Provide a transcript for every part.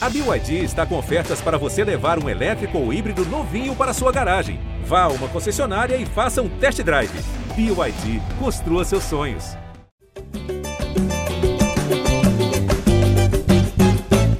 A BYD está com ofertas para você levar um elétrico ou híbrido novinho para sua garagem. Vá a uma concessionária e faça um test drive. BYD, construa seus sonhos.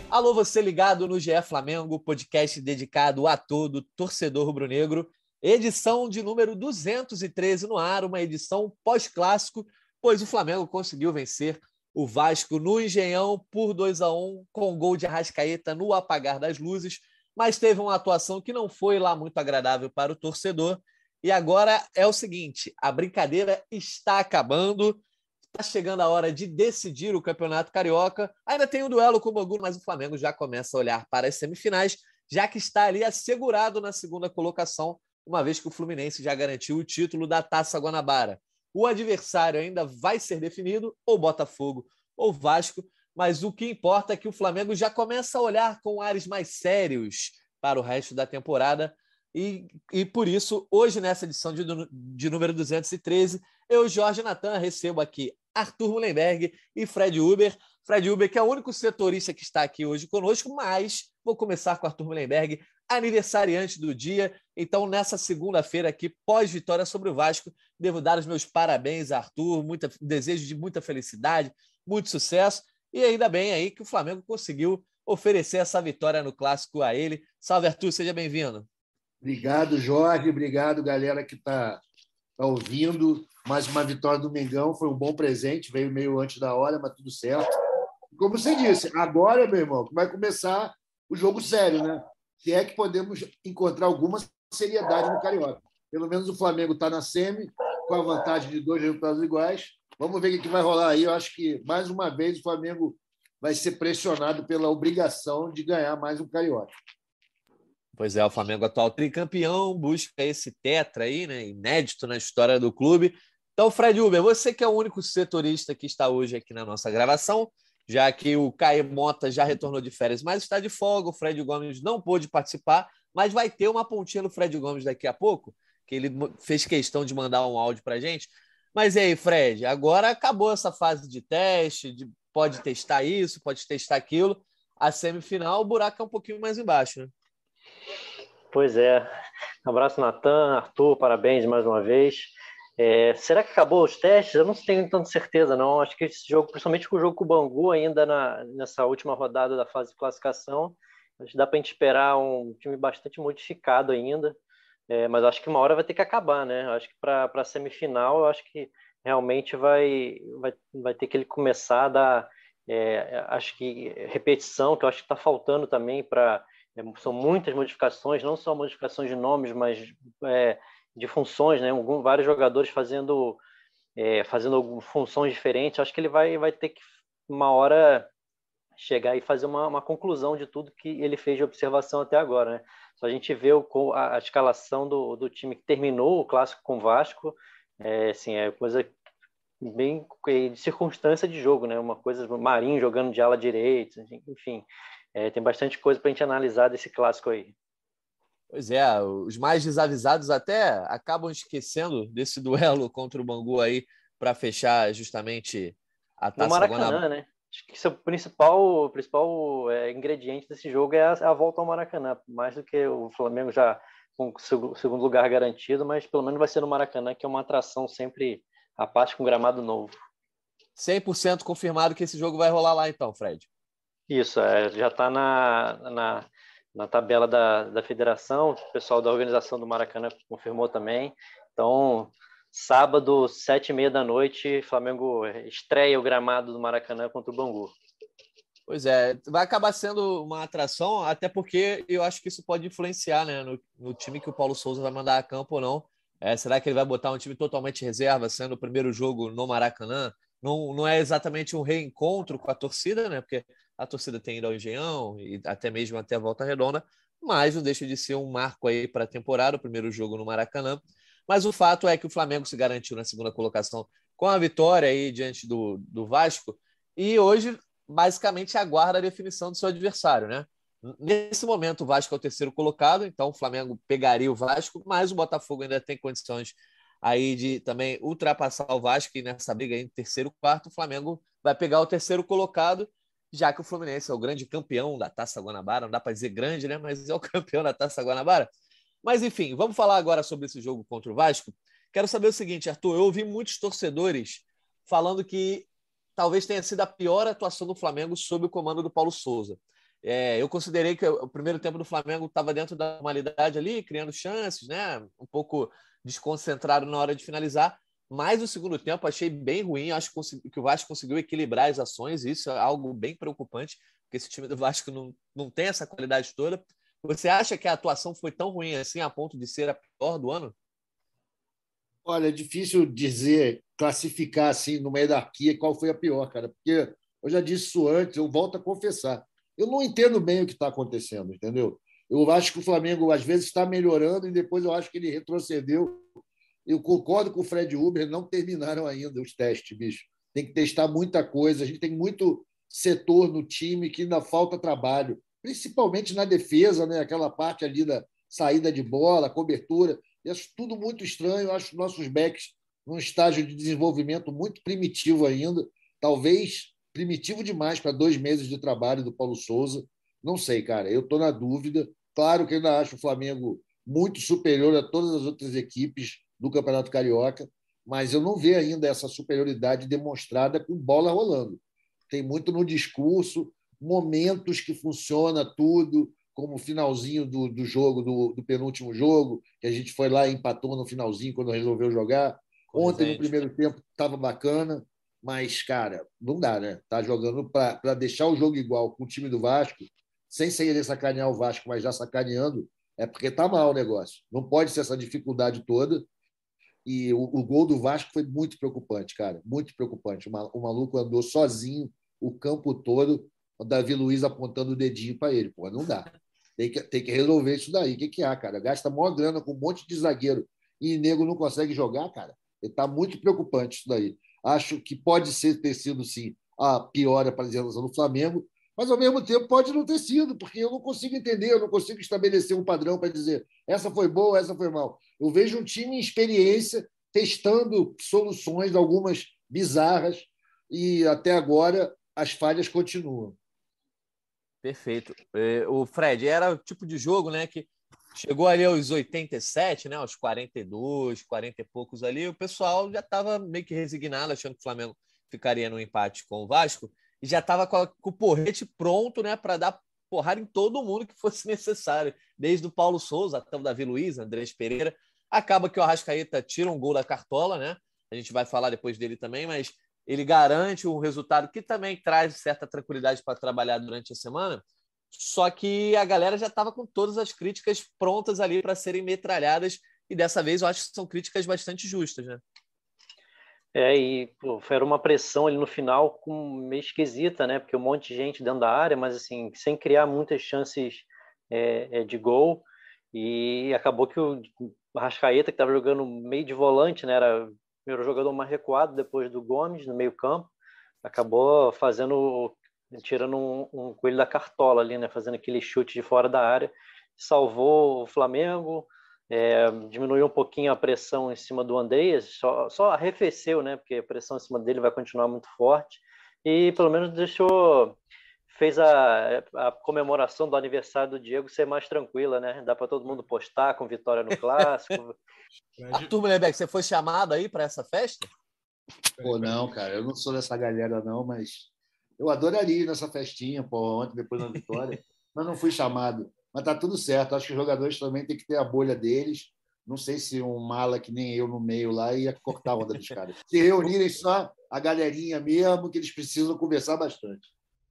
Alô, você ligado no GE Flamengo, podcast dedicado a todo torcedor rubro-negro. Edição de número 213 no ar, uma edição pós-clássico, pois o Flamengo conseguiu vencer o Vasco no Engenhão por 2 a 1 com gol de Arrascaeta no apagar das luzes, mas teve uma atuação que não foi lá muito agradável para o torcedor. E agora é o seguinte: a brincadeira está acabando. Está chegando a hora de decidir o Campeonato Carioca. Ainda tem um duelo com o Bangu, mas o Flamengo já começa a olhar para as semifinais, já que está ali assegurado na segunda colocação, uma vez que o Fluminense já garantiu o título da Taça Guanabara. O adversário ainda vai ser definido, ou Botafogo ou Vasco, mas o que importa é que o Flamengo já começa a olhar com ares mais sérios para o resto da temporada. E, e por isso, hoje, nessa edição de, de número 213, eu, Jorge Natan, recebo aqui Arthur Mullenberg e Fred Uber. Fred Uber, que é o único setorista que está aqui hoje conosco, mas vou começar com Arthur Mullenberg, aniversariante do dia. Então, nessa segunda-feira aqui, pós-vitória sobre o Vasco, devo dar os meus parabéns Arthur, muita, desejo de muita felicidade, muito sucesso. E ainda bem aí que o Flamengo conseguiu oferecer essa vitória no clássico a ele. Salve, Arthur, seja bem-vindo. Obrigado, Jorge. Obrigado, galera que está tá ouvindo. Mais uma vitória do Mengão. Foi um bom presente. Veio meio antes da hora, mas tudo certo. Como você disse, agora, meu irmão, vai começar o jogo sério, né? Se é que podemos encontrar alguma seriedade no Carioca. Pelo menos o Flamengo está na semi, com a vantagem de dois resultados iguais. Vamos ver o que vai rolar aí. Eu acho que, mais uma vez, o Flamengo vai ser pressionado pela obrigação de ganhar mais um Carioca. Pois é, o Flamengo atual tricampeão busca esse tetra aí, né? Inédito na história do clube. Então, Fred Uber, você que é o único setorista que está hoje aqui na nossa gravação, já que o Caio Mota já retornou de férias, mas está de folga, o Fred Gomes não pôde participar, mas vai ter uma pontinha no Fred Gomes daqui a pouco, que ele fez questão de mandar um áudio para gente. Mas e aí, Fred, agora acabou essa fase de teste, de, pode testar isso, pode testar aquilo. A semifinal, o buraco é um pouquinho mais embaixo, né? Pois é. abraço, Natan, Arthur, parabéns mais uma vez. É, será que acabou os testes? Eu não tenho tanta certeza, não. Acho que esse jogo, principalmente com o jogo com o Bangu, ainda na, nessa última rodada da fase de classificação, acho que dá para a gente esperar um time bastante modificado ainda. É, mas acho que uma hora vai ter que acabar, né? Acho que para a semifinal, acho que realmente vai, vai, vai ter que ele começar a dar, é, acho que repetição, que eu acho que está faltando também para. É, são muitas modificações, não só modificações de nomes, mas é, de funções, né? Algum, vários jogadores fazendo, é, fazendo funções diferentes. Acho que ele vai, vai ter que, uma hora, chegar e fazer uma, uma conclusão de tudo que ele fez de observação até agora, né? Só a gente vê o, a, a, escalação do, do time que terminou o clássico com o Vasco, é, assim, é coisa bem de circunstância de jogo, né? Uma coisa, Marinho jogando de ala direita, enfim, é, tem bastante coisa para a gente analisar desse clássico aí. Pois é, os mais desavisados até acabam esquecendo desse duelo contra o Bangu aí para fechar justamente a Taça no Maracanã, Guanabara. né? Acho que o principal, o principal é, ingrediente desse jogo é a, a, volta ao Maracanã, mais do que o Flamengo já com o segundo lugar garantido, mas pelo menos vai ser no Maracanã, que é uma atração sempre a parte com gramado novo. 100% confirmado que esse jogo vai rolar lá então, Fred. Isso, é, já está na, na, na, tabela da, da federação, o pessoal da organização do Maracanã confirmou também. Então, Sábado, sete e meia da noite, Flamengo estreia o gramado do Maracanã contra o Bangu. Pois é, vai acabar sendo uma atração, até porque eu acho que isso pode influenciar né, no, no time que o Paulo Souza vai mandar a campo ou não. É, será que ele vai botar um time totalmente reserva, sendo o primeiro jogo no Maracanã? Não, não é exatamente um reencontro com a torcida, né? Porque a torcida tem ido ao Engenhão e até mesmo até a Volta Redonda, mas não deixa de ser um marco aí para a temporada, o primeiro jogo no Maracanã. Mas o fato é que o Flamengo se garantiu na segunda colocação com a vitória aí diante do, do Vasco e hoje basicamente aguarda a definição do seu adversário, né? Nesse momento, o Vasco é o terceiro colocado, então o Flamengo pegaria o Vasco, mas o Botafogo ainda tem condições aí de também ultrapassar o Vasco e nessa briga em terceiro quarto, o Flamengo vai pegar o terceiro colocado já que o Fluminense é o grande campeão da Taça Guanabara, não dá para dizer grande, né? Mas é o campeão da Taça Guanabara. Mas enfim, vamos falar agora sobre esse jogo contra o Vasco. Quero saber o seguinte, Arthur, eu ouvi muitos torcedores falando que talvez tenha sido a pior atuação do Flamengo sob o comando do Paulo Souza. É, eu considerei que o primeiro tempo do Flamengo estava dentro da normalidade ali, criando chances, né? Um pouco desconcentrado na hora de finalizar. Mas o segundo tempo achei bem ruim. Acho que o Vasco conseguiu equilibrar as ações. Isso é algo bem preocupante, porque esse time do Vasco não, não tem essa qualidade toda. Você acha que a atuação foi tão ruim assim a ponto de ser a pior do ano? Olha, é difícil dizer, classificar assim numa hierarquia qual foi a pior, cara, porque eu já disse isso antes, eu volto a confessar. Eu não entendo bem o que está acontecendo, entendeu? Eu acho que o Flamengo às vezes está melhorando e depois eu acho que ele retrocedeu. Eu concordo com o Fred Uber, não terminaram ainda os testes, bicho. Tem que testar muita coisa. A gente tem muito setor no time que ainda falta trabalho, principalmente na defesa, né? aquela parte ali da saída de bola, cobertura. Eu acho tudo muito estranho. Eu acho nossos backs num estágio de desenvolvimento muito primitivo ainda. Talvez primitivo demais para dois meses de trabalho do Paulo Souza. Não sei, cara. Eu estou na dúvida. Claro que ainda acho o Flamengo muito superior a todas as outras equipes do Campeonato Carioca, mas eu não vejo ainda essa superioridade demonstrada com bola rolando. Tem muito no discurso, momentos que funciona tudo, como o finalzinho do, do jogo, do, do, penúltimo jogo, que a gente foi lá e empatou no finalzinho quando resolveu jogar. Ontem, no primeiro tempo, estava bacana, mas, cara, não dá, né? Tá jogando para deixar o jogo igual com o time do Vasco, sem querer sacanear o Vasco, mas já sacaneando, é porque tá mal o negócio. Não pode ser essa dificuldade toda. E o, o gol do Vasco foi muito preocupante, cara, muito preocupante. O, maluco andou sozinho o campo todo, o Davi Luiz apontando o dedinho para ele. Pô, não dá. Tem que, tem que resolver isso daí. O que, que há, cara? Gasta maior grana com um monte de zagueiro e nego não consegue jogar, cara. Está muito preocupante isso daí. Acho que pode ser ter sido, sim, a pior apresentação do Flamengo, mas ao mesmo tempo pode não ter sido, porque eu não consigo entender, eu não consigo estabelecer um padrão para dizer essa foi boa, essa foi mal. Eu vejo um time em experiência, testando soluções, algumas bizarras, e até agora as falhas continuam. Perfeito. É, o Fred, era o tipo de jogo né, que chegou ali aos 87, né, aos 42, 40 e poucos ali, o pessoal já estava meio que resignado, achando que o Flamengo ficaria no empate com o Vasco, e já estava com, com, o porrete pronto né, para dar porrada em todo mundo que fosse necessário, desde o Paulo Souza até o Davi Luiz, Andrés Pereira. Acaba que o Arrascaeta tira um gol da cartola, né? A gente vai falar depois dele também, mas ele garante um resultado que também traz certa tranquilidade para trabalhar durante a semana. Só que a galera já estava com todas as críticas prontas ali para serem metralhadas, e dessa vez eu acho que são críticas bastante justas, né? É, e pô, foi uma pressão ali no final com, meio esquisita, né? Porque um monte de gente dentro da área, mas assim, sem criar muitas chances é, é de gol. E acabou que o Rascaeta, que estava jogando meio de volante, né? Era primeiro jogador mais recuado depois do Gomes no meio campo, acabou fazendo tirando um, um, coelho da cartola ali, né, fazendo aquele chute de fora da área, salvou o Flamengo, é, diminuiu um pouquinho a pressão em cima do Andreas, só, só arrefeceu, né, porque a pressão em cima dele vai continuar muito forte, e pelo menos deixou fez a, a, comemoração do aniversário do Diego ser mais tranquila, né? Dá para todo mundo postar com vitória no clássico. Arthur Mulherbeck, você foi chamado aí para essa festa? Pô, não, cara, eu não sou dessa galera, não, mas eu adoraria ir nessa festinha, pô, ontem, depois da vitória, mas não fui chamado. Mas tá tudo certo, acho que os jogadores também têm que ter a bolha deles. Não sei se um mala que nem eu no meio lá ia cortar a onda dos caras. Se reunirem só a galerinha mesmo, que eles precisam conversar bastante.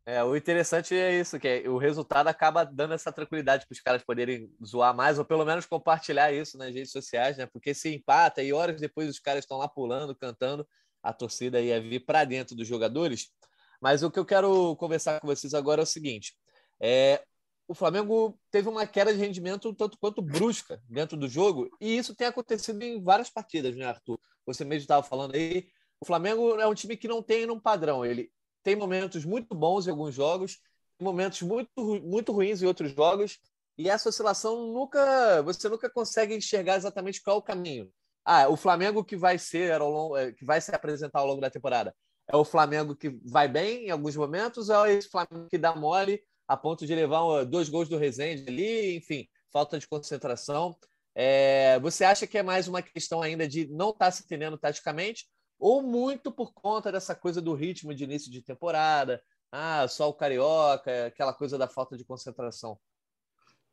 É, o interessante é isso, que o resultado acaba dando essa tranquilidade para os caras poderem zoar mais, ou pelo menos compartilhar isso nas redes sociais, né? Porque se empata e horas depois os caras estão lá pulando, cantando, a torcida ia vir para dentro dos jogadores. Mas o que eu quero conversar com vocês agora é o seguinte: é, o Flamengo teve uma queda de rendimento tanto quanto brusca dentro do jogo, e isso tem acontecido em várias partidas, né, Arthur? Você mesmo estava falando aí. O Flamengo é um time que não tem um padrão. Ele tem momentos muito bons em alguns jogos, momentos muito, muito ruins em outros jogos, e essa oscilação nunca, você nunca consegue enxergar exatamente qual é o caminho. Ah, o Flamengo que vai ser longo, eh, que vai se apresentar ao longo da temporada É o Flamengo que vai bem em alguns momentos, ou é esse Flamengo que dá mole a ponto de levar dois gols do Rezende ali, enfim, falta de concentração. É, você acha que é mais uma questão ainda de não estar tá se entendendo taticamente, ou muito por conta dessa coisa do ritmo de início de temporada? Ah, só o carioca, aquela coisa da falta de concentração.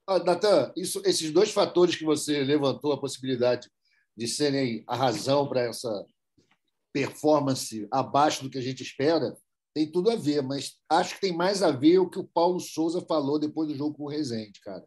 Ah, Natan, isso, esses dois fatores que você levantou, a possibilidade de serem a razão para essa performance abaixo do que a gente espera, tem tudo a ver, mas acho que tem mais a ver o que o Paulo Souza falou depois do jogo com o Rezende, cara.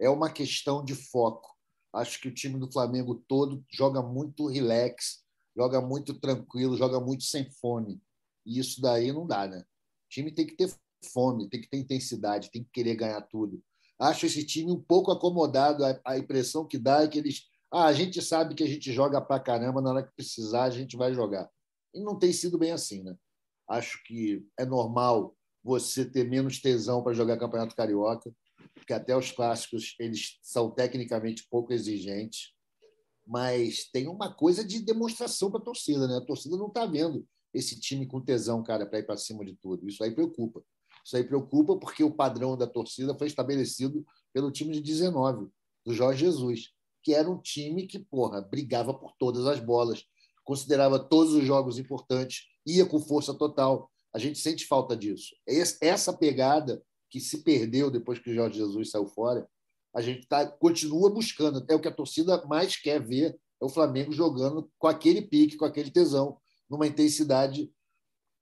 É uma questão de foco. Acho que o time do Flamengo todo joga muito relax, joga muito tranquilo, joga muito sem fome. E isso daí não dá, né? O time tem que ter fome, tem que ter intensidade, tem que querer ganhar tudo. Acho esse time um pouco acomodado. A, impressão que dá é que eles. Ah, a gente sabe que a gente joga pra caramba, na hora que precisar, a gente vai jogar. E não tem sido bem assim, né? Acho que é normal você ter menos tesão para jogar Campeonato Carioca, porque até os clássicos eles são tecnicamente pouco exigentes, mas tem uma coisa de demonstração para a torcida, né? A torcida não está vendo esse time com tesão, cara, para ir para cima de tudo. Isso aí preocupa. Isso aí preocupa porque o padrão da torcida foi estabelecido pelo time de 19, do Jorge Jesus, que era um time que, porra, brigava por todas as bolas, considerava todos os jogos importantes, ia com força total. A gente sente falta disso. Essa pegada que se perdeu depois que o Jorge Jesus saiu fora, a gente tá, continua buscando. É o que a torcida mais quer ver, é o Flamengo jogando com aquele pique, com aquele tesão, numa intensidade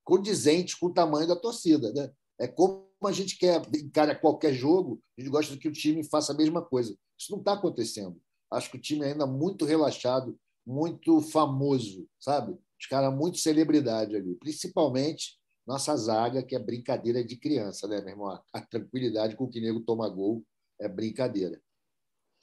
condizente com o tamanho da torcida. Né? É como a gente quer encarar qualquer jogo, a gente gosta que o time faça a mesma coisa. Isso não está acontecendo. Acho que o time é ainda muito relaxado, muito famoso, sabe? Os caras muito celebridade ali, principalmente nossa zaga, que é brincadeira de criança, né, meu irmão? A tranquilidade com que o nego toma gol é brincadeira.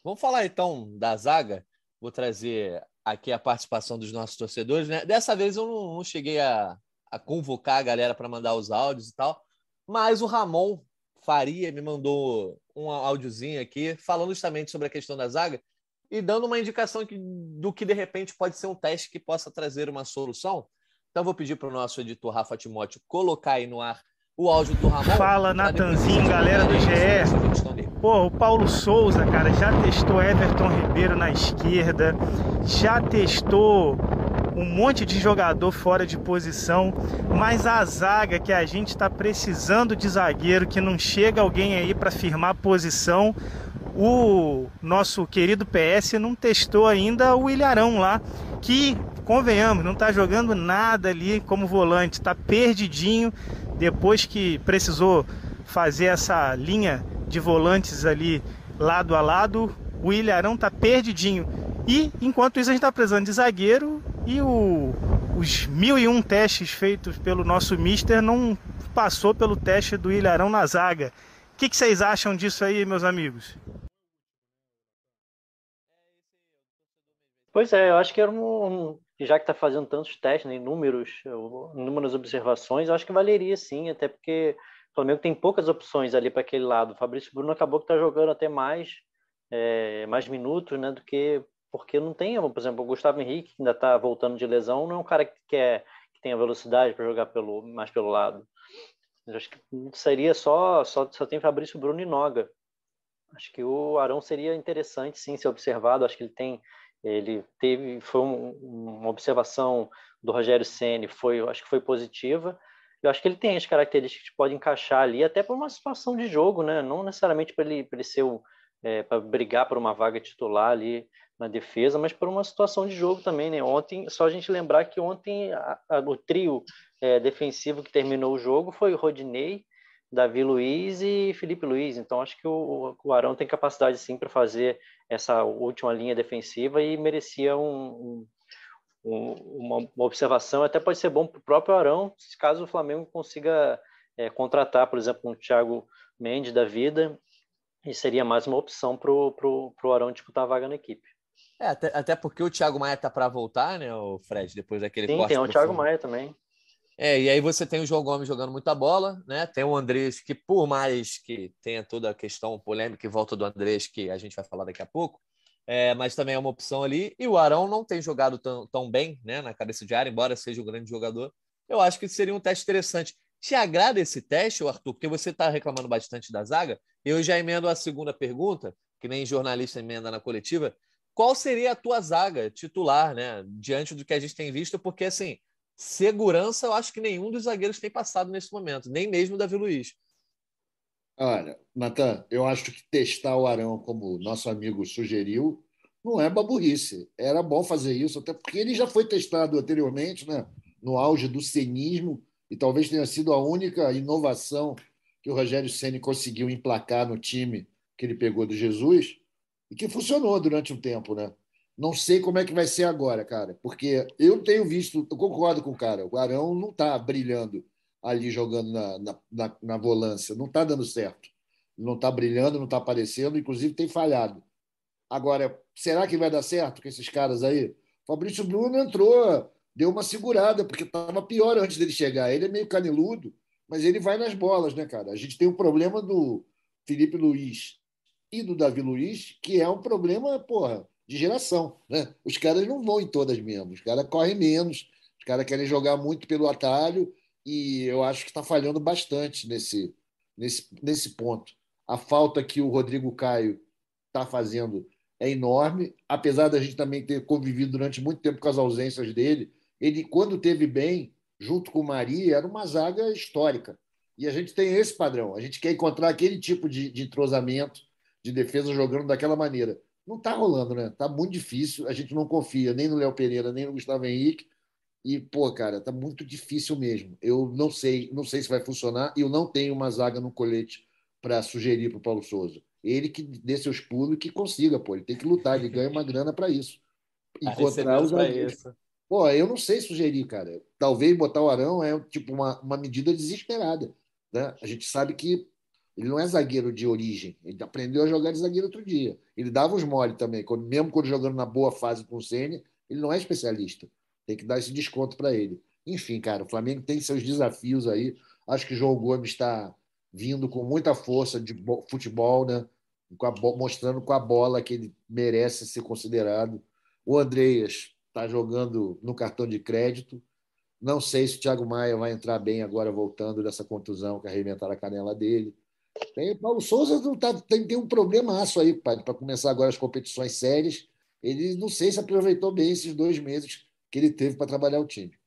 Vamos falar então da zaga. Vou trazer aqui a participação dos nossos torcedores. Né? Dessa vez eu não, não cheguei a, a convocar a galera para mandar os áudios e tal, mas o Ramon Faria me mandou um áudiozinho aqui falando justamente sobre a questão da zaga e dando uma indicação do que de repente pode ser um teste que possa trazer uma solução. Então vou pedir para o nosso editor Rafa Timóteo colocar aí no ar o áudio do Ramon. Fala, Natanzinho, galera do GE. Pô, o Paulo Souza, cara, já testou Everton Ribeiro na esquerda, já testou um monte de jogador fora de posição, mas a zaga que a gente está precisando de zagueiro, que não chega alguém aí para firmar posição. O nosso querido PS não testou ainda o Ilharão lá, que convenhamos, não está jogando nada ali como volante, está perdidinho depois que precisou fazer essa linha de volantes ali lado a lado. O Ilharão está perdidinho. E enquanto isso a gente está precisando de zagueiro e o, os mil e um testes feitos pelo nosso Mister não passou pelo teste do Ilharão na zaga. O que, que vocês acham disso aí, meus amigos? Pois é, eu acho que era um. Já que está fazendo tantos testes, né, inúmeros, inúmeras observações, eu acho que valeria sim, até porque Flamengo tem poucas opções ali para aquele lado. O Fabrício Bruno acabou que está jogando até mais, é, mais minutos né, do que porque não tem, por exemplo, o Gustavo Henrique, que ainda está voltando de lesão, não é um cara que, quer, que tenha velocidade para jogar pelo, mais pelo lado. Eu acho que seria só, só, só tem Fabrício Bruno e Noga. Acho que o Arão seria interessante, sim, ser observado. Acho que ele tem, ele teve, foi um, uma observação do Rogério Ceni, foi, acho que foi positiva. Eu acho que ele tem as características que pode encaixar ali, até para uma situação de jogo, né? Não necessariamente para ele, ele ser é, para brigar por uma vaga titular ali na defesa, mas por uma situação de jogo também, né? Ontem, só a gente lembrar que ontem a, a, o trio é, defensivo que terminou o jogo foi o Rodinei, Davi Luiz e Felipe Luiz. Então acho que o, o Arão tem capacidade sim para fazer essa última linha defensiva e merecia um, um, uma, uma, observação. Até pode ser bom para o próprio Arão, caso o Flamengo consiga é, contratar, por exemplo, um Thiago Mendes da vida e seria mais uma opção para o Arão disputar a vaga na equipe. É, até, até porque o Thiago Maia tá para voltar, né, o Fred, depois daquele Sim, tem o Thiago Maia também. É, e aí você tem o João Gomes jogando muita bola, né? Tem o Andrés, que por mais que tenha toda a questão polêmica e volta do Andrés, que a gente vai falar daqui a pouco, é, mas também é uma opção ali. E o Arão não tem jogado tão, tão bem né, na cabeça de área, embora seja um grande jogador. eu acho que seria um teste interessante. Te agrada esse teste, Arthur? Porque você está reclamando bastante da zaga. Eu já emendo a segunda pergunta, que nem jornalista emenda na coletiva. Qual seria a tua zaga titular, né? Diante do que a gente tem visto, porque assim, segurança eu acho que nenhum dos zagueiros tem passado nesse momento, nem mesmo o Davi Luiz. Olha, Natan, eu acho que testar o Arão, como nosso amigo sugeriu, não é baburrice. Era bom fazer isso, até porque ele já foi testado anteriormente, né? no auge do cenismo, e talvez tenha sido a única inovação que o Rogério Ceni conseguiu emplacar no time que ele pegou do Jesus e que funcionou durante um tempo, né? Não sei como é que vai ser agora, cara, porque eu tenho visto, eu concordo com o cara, o Arão não está brilhando ali jogando na, na, na, na volância, não está dando certo. Não está brilhando, não está aparecendo, inclusive tem falhado. Agora, será que vai dar certo com esses caras aí? Fabrício Bruno entrou deu uma segurada, porque estava pior antes dele chegar. Ele é meio caneludo, mas ele vai nas bolas, né, cara? A gente tem um problema do Felipe Luiz e do Davi Luiz, que é um problema, porra, de geração, né? Os caras não vão em todas mesmo, os caras correm menos, os caras querem jogar muito pelo atalho e eu acho que está falhando bastante nesse, nesse, nesse ponto. A falta que o Rodrigo Caio está fazendo é enorme, apesar da gente também ter convivido durante muito tempo com as ausências dele, ele, quando teve bem, junto com o Maria, era uma zaga histórica. E a gente tem esse padrão. A gente quer encontrar aquele tipo de, de entrosamento de defesa jogando daquela maneira. Não está rolando, né? Está muito difícil. A gente não confia nem no Léo Pereira, nem no Gustavo Henrique. E, pô, cara, tá muito difícil mesmo. Eu não sei, não sei se vai funcionar. E eu não tenho uma zaga no colete para sugerir para o Paulo Souza. Ele que dê seus pulos e que consiga, pô. Ele tem que lutar, ele ganha uma grana para isso. Encontrar os isso. Pô, eu não sei sugerir, cara. Talvez botar o Arão é tipo uma, uma medida desesperada. Né? A gente sabe que ele não é zagueiro de origem. Ele aprendeu a jogar de zagueiro outro dia. Ele dava os mole também. Quando, mesmo quando jogando na boa fase com o Senna, ele não é especialista. Tem que dar esse desconto para ele. Enfim, cara, o Flamengo tem seus desafios aí. Acho que o João Gomes está vindo com muita força de futebol, né? Com a, mostrando com a bola que ele merece ser considerado. O Andreas está jogando no cartão de crédito. Não sei se o Thiago Maia vai entrar bem agora, voltando dessa contusão que arrebentaram a canela dele. Tem, Paulo Souza não tá, tem, tem um problemaço aí para começar agora as competições sérias. Ele não sei se aproveitou bem esses dois meses que ele teve para trabalhar o time.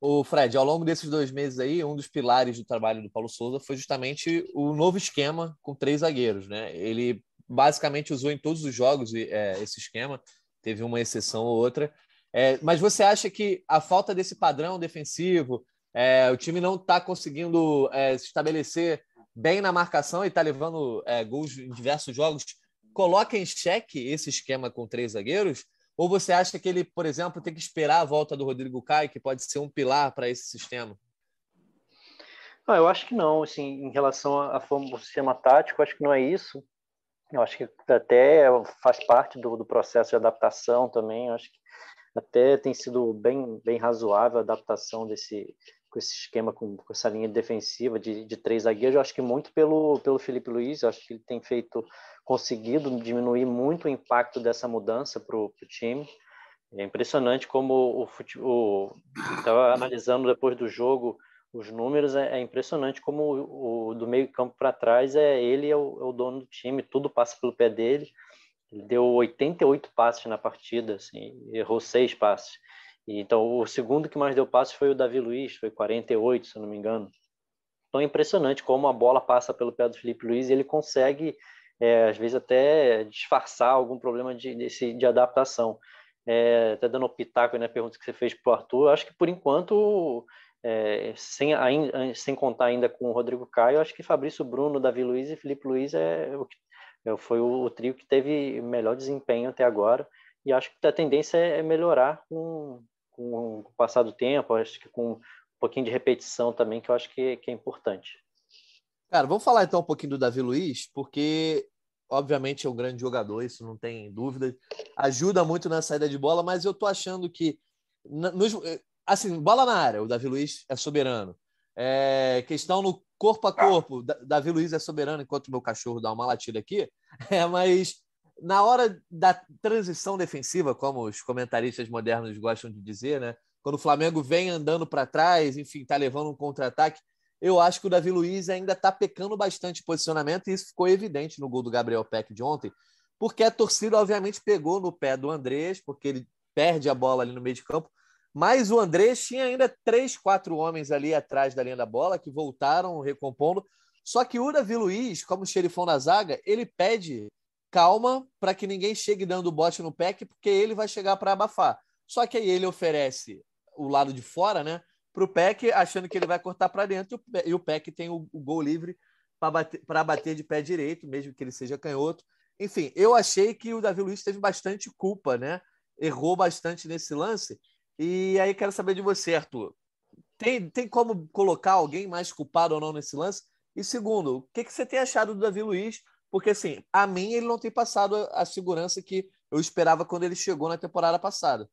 O Fred, ao longo desses dois meses aí, um dos pilares do trabalho do Paulo Souza foi justamente o novo esquema com três zagueiros, né? Ele basicamente usou em todos os jogos é, esse esquema, teve uma exceção ou outra, é, mas você acha que a falta desse padrão defensivo, é, o time não está conseguindo é, se estabelecer bem na marcação e está levando é, gols em diversos jogos, coloca em xeque esse esquema com três zagueiros? Ou você acha que ele, por exemplo, tem que esperar a volta do Rodrigo Caio, que pode ser um pilar para esse sistema? Ah, eu acho que não. Assim, em relação ao sistema tático, acho que não é isso. Eu acho que até faz parte do, do processo de adaptação também. Eu acho que até tem sido bem, bem razoável a adaptação desse com esse esquema, com, com essa linha defensiva de, de três zagueiros. Eu acho que muito pelo, pelo Felipe Luiz, eu acho que ele tem feito, conseguido diminuir muito o impacto dessa mudança para o time. É impressionante como o futebol. Estava analisando depois do jogo os números, é, é impressionante como o, o do meio campo para trás é ele é o, é o dono do time, tudo passa pelo pé dele. Ele deu 88 passes na partida, assim, errou seis passes. E, então, o segundo que mais deu passes foi o Davi Luiz, foi 48, se eu não me engano. Então, é impressionante como a bola passa pelo pé do Felipe Luiz e ele consegue, é, às vezes, até disfarçar algum problema de, desse, de adaptação. É, até dando pitaco na pergunta que você fez para o Arthur, acho que, por enquanto, é, sem, ainda, sem contar ainda com o Rodrigo Caio, acho que Fabrício Bruno, Davi Luiz e Felipe Luiz é o que foi o, o trio que teve melhor desempenho até agora e acho que a tendência é melhorar com, com o passar do tempo, acho que com um pouquinho de repetição também, que eu acho que, que é importante. Cara, vamos falar então um pouquinho do Davi Luiz, porque obviamente é um grande jogador, isso não tem dúvida. Ajuda muito na saída de bola, mas eu tô achando que nos, assim, bola na área, o Davi Luiz é soberano. É, questão no corpo a corpo, Davi Luiz é soberano enquanto meu cachorro dá uma latida aqui, é, mas na hora da transição defensiva, como os comentaristas modernos gostam de dizer, né? quando o Flamengo vem andando para trás, enfim, está levando um contra-ataque. Eu acho que o Davi Luiz ainda está pecando bastante posicionamento, e isso ficou evidente no gol do Gabriel Peck de ontem, porque a torcida, obviamente, pegou no pé do Andrés, porque ele perde a bola ali no meio de campo. Mas o Andrés tinha ainda três, quatro homens ali atrás da linha da bola que voltaram recompondo. Só que o Davi Luiz, como xerifão na zaga, ele pede calma para que ninguém chegue dando bote no PEC, porque ele vai chegar para abafar. Só que aí ele oferece o lado de fora, né? Para o PEC, achando que ele vai cortar para dentro, e o PEC tem o, o gol livre para bater, bater de pé direito, mesmo que ele seja canhoto. Enfim, eu achei que o Davi Luiz teve bastante culpa, né? Errou bastante nesse lance. E aí quero saber de você, Arthur. Tem, tem como colocar alguém mais culpado ou não nesse lance? E segundo, o que, que você tem achado do Davi Luiz? Porque, assim, a mim ele não tem passado a segurança que eu esperava quando ele chegou na temporada passada.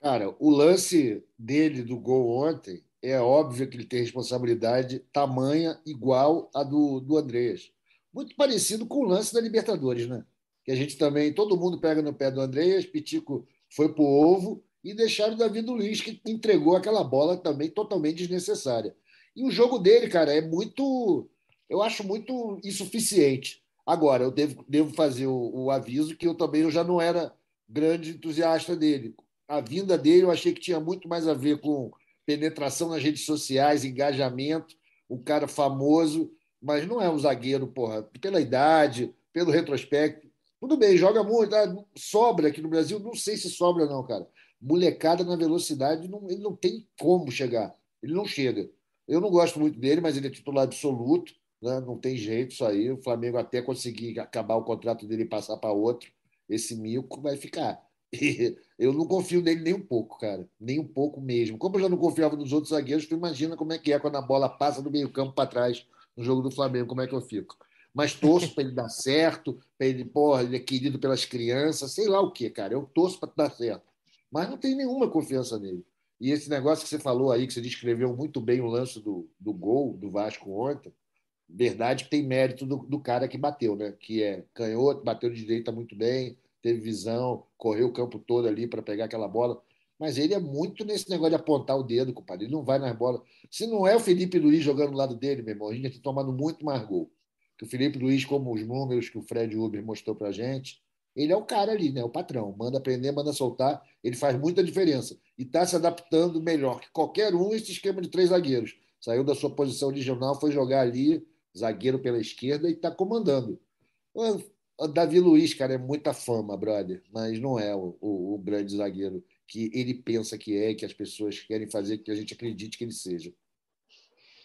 Cara, o lance dele do gol ontem é óbvio que ele tem responsabilidade tamanha igual a do, do Andreas. Muito parecido com o lance da Libertadores, né? Que a gente também, todo mundo pega no pé do Andreas, Pitico foi pro ovo e deixaram o Davi Luiz, que entregou aquela bola também totalmente desnecessária. E o jogo dele, cara, é muito. Eu acho muito insuficiente. Agora, eu devo, devo fazer o, o aviso que eu também eu já não era grande entusiasta dele. A vinda dele eu achei que tinha muito mais a ver com penetração nas redes sociais, engajamento, o cara famoso, mas não é um zagueiro, porra, pela idade, pelo retrospecto. Tudo bem, joga muito, tá? sobra aqui no Brasil, não sei se sobra não, cara. Molecada na velocidade, não, ele não tem como chegar, ele não chega. Eu não gosto muito dele, mas ele é titular absoluto, né? não tem jeito isso aí. O Flamengo até conseguir acabar o contrato dele e passar para outro, esse mico vai ficar. Eu não confio nele nem um pouco, cara. Nem um pouco mesmo. Como eu já não confiava nos outros zagueiros, tu imagina como é que é quando a bola passa do meio-campo para trás no jogo do Flamengo, como é que eu fico. Mas torço para ele dar certo, para ele, porra, ele é querido pelas crianças, sei lá o que, cara. Eu torço para dar certo. Mas não tenho nenhuma confiança nele. E esse negócio que você falou aí, que você descreveu muito bem o lance do, do gol do Vasco ontem, verdade que tem mérito do, do cara que bateu, né? Que é canhoto, bateu de direita muito bem, teve visão, correu o campo todo ali para pegar aquela bola. Mas ele é muito nesse negócio de apontar o dedo, compadre. Ele não vai nas bolas. Se não é o Felipe Luiz jogando do lado dele, meu irmão, a gente ia ter tomado muito mais gol. Que o Felipe Luiz, como os números que o Fred Uber mostrou para gente, ele é o cara ali, né? O patrão. Manda prender, manda soltar. Ele faz muita diferença. E está se adaptando melhor que qualquer um esse esquema de três zagueiros. Saiu da sua posição original, foi jogar ali, zagueiro pela esquerda, e está comandando. O Davi Luiz, cara, é muita fama, brother, mas não é o, o, o grande zagueiro que ele pensa que é, que as pessoas querem fazer que a gente acredite que ele seja.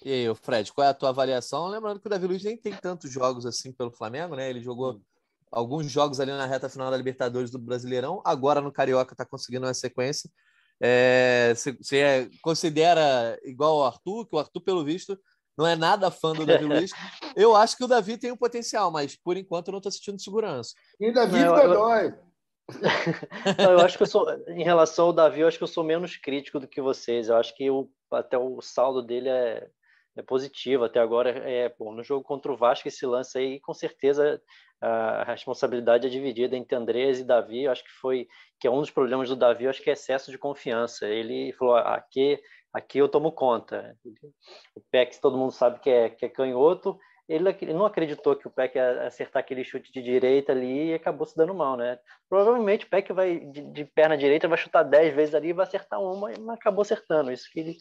E aí, Fred, qual é a tua avaliação? Lembrando que o Davi Luiz nem tem tantos jogos assim pelo Flamengo, né? Ele jogou hum. alguns jogos ali na reta final da Libertadores do Brasileirão, agora no Carioca está conseguindo uma sequência. É, você é, considera igual ao Arthur, que o Arthur, pelo visto, não é nada fã do Davi Luiz. Eu acho que o Davi tem um potencial, mas por enquanto eu não estou sentindo segurança. E Davi não, Godoy. não, eu acho que eu sou, em relação ao Davi, eu acho que eu sou menos crítico do que vocês. Eu acho que o, até o saldo dele é, é positivo até agora. É, bom, no jogo contra o Vasco, esse lance aí, com certeza a responsabilidade é dividida entre Andrés e Davi. Eu acho que foi que é um dos problemas do Davi, acho que é excesso de confiança. Ele falou: aqui aqui eu tomo conta. O Peck, todo mundo sabe que é, que é canhoto, ele, ele não acreditou que o Peck ia acertar aquele chute de direita ali e acabou se dando mal, né? Provavelmente o Peck vai de, de perna direita, vai chutar 10 vezes ali vai acertar uma, mas acabou acertando. Isso que ele,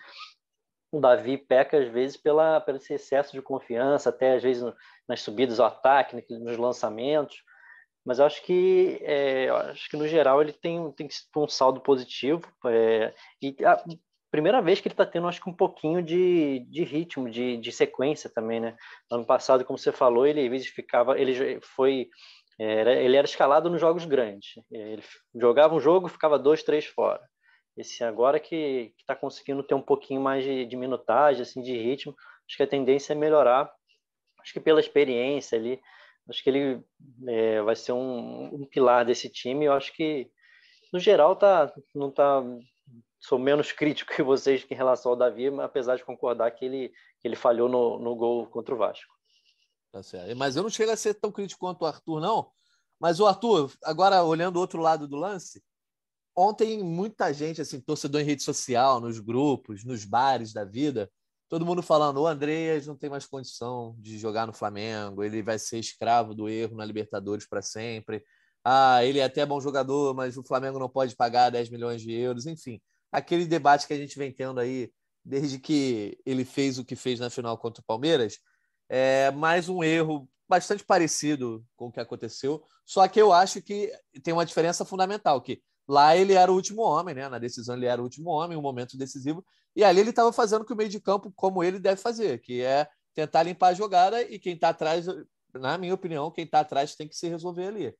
o Davi peca às vezes pela, pelo excesso de confiança, até às vezes nas subidas ao ataque, nos lançamentos. Mas eu acho que, é, acho que no geral ele tem, tem um saldo positivo. É, e a, primeira vez que ele está tendo, acho que um pouquinho de, de ritmo, de, de sequência também, né? Ano passado, como você falou, ele às vezes ficava, ele foi, era, ele era escalado nos jogos grandes. Ele jogava um jogo, ficava dois, três fora. Esse agora que está conseguindo ter um pouquinho mais de, de minutagem, assim, de ritmo, acho que a tendência é melhorar. Acho que pela experiência ali, acho que ele é, vai ser um, um pilar desse time. Eu acho que no geral tá, não está sou menos crítico que vocês em relação ao Davi, apesar de concordar que ele, que ele falhou no, no gol contra o Vasco. Tá certo. Mas eu não chego a ser tão crítico quanto o Arthur, não. Mas o Arthur, agora olhando o outro lado do lance, ontem muita gente, assim, torcedor em rede social, nos grupos, nos bares da vida, todo mundo falando: o Andreas não tem mais condição de jogar no Flamengo, ele vai ser escravo do erro na Libertadores para sempre. Ah, ele é até bom jogador, mas o Flamengo não pode pagar 10 milhões de euros. Enfim, aquele debate que a gente vem tendo aí desde que ele fez o que fez na final contra o Palmeiras. É mais um erro bastante parecido com o que aconteceu, só que eu acho que tem uma diferença fundamental, que lá ele era o último homem, né? Na decisão ele era o último homem, um momento decisivo, e ali ele estava fazendo que o meio de campo como ele deve fazer, que é tentar limpar a jogada e quem está atrás, na minha opinião, quem está atrás tem que se resolver ali.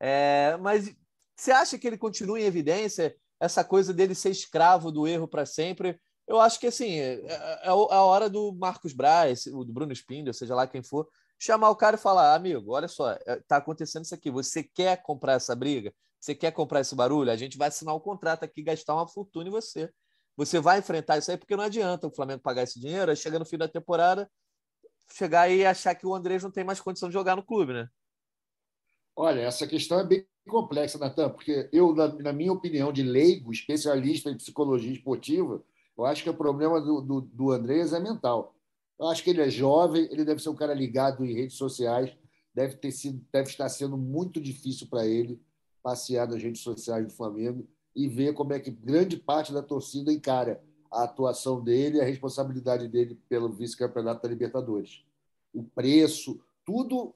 É, mas você acha que ele continua em evidência essa coisa dele ser escravo do erro para sempre? Eu acho que assim é, é, é, a hora do Marcos Braz, do Bruno Spindler, seja lá quem for, chamar o cara e falar: amigo, olha só, está acontecendo isso aqui. Você quer comprar essa briga? Você quer comprar esse barulho? A gente vai assinar um contrato aqui, gastar uma fortuna em você. Você vai enfrentar isso aí, porque não adianta o Flamengo pagar esse dinheiro, aí chega no fim da temporada, chegar e achar que o Andrés não tem mais condição de jogar no clube, né? Olha, essa questão é bem complexa, Natan, porque eu, na, na, minha opinião, de leigo, especialista em psicologia esportiva, eu acho que o problema do, do, do Andrés é mental. Eu acho que ele é jovem, ele deve ser um cara ligado em redes sociais, deve, ter sido, deve estar sendo muito difícil para ele passear nas redes sociais do Flamengo e ver como é que grande parte da torcida encara a atuação dele, a responsabilidade dele pelo vice-campeonato da Libertadores. O preço, tudo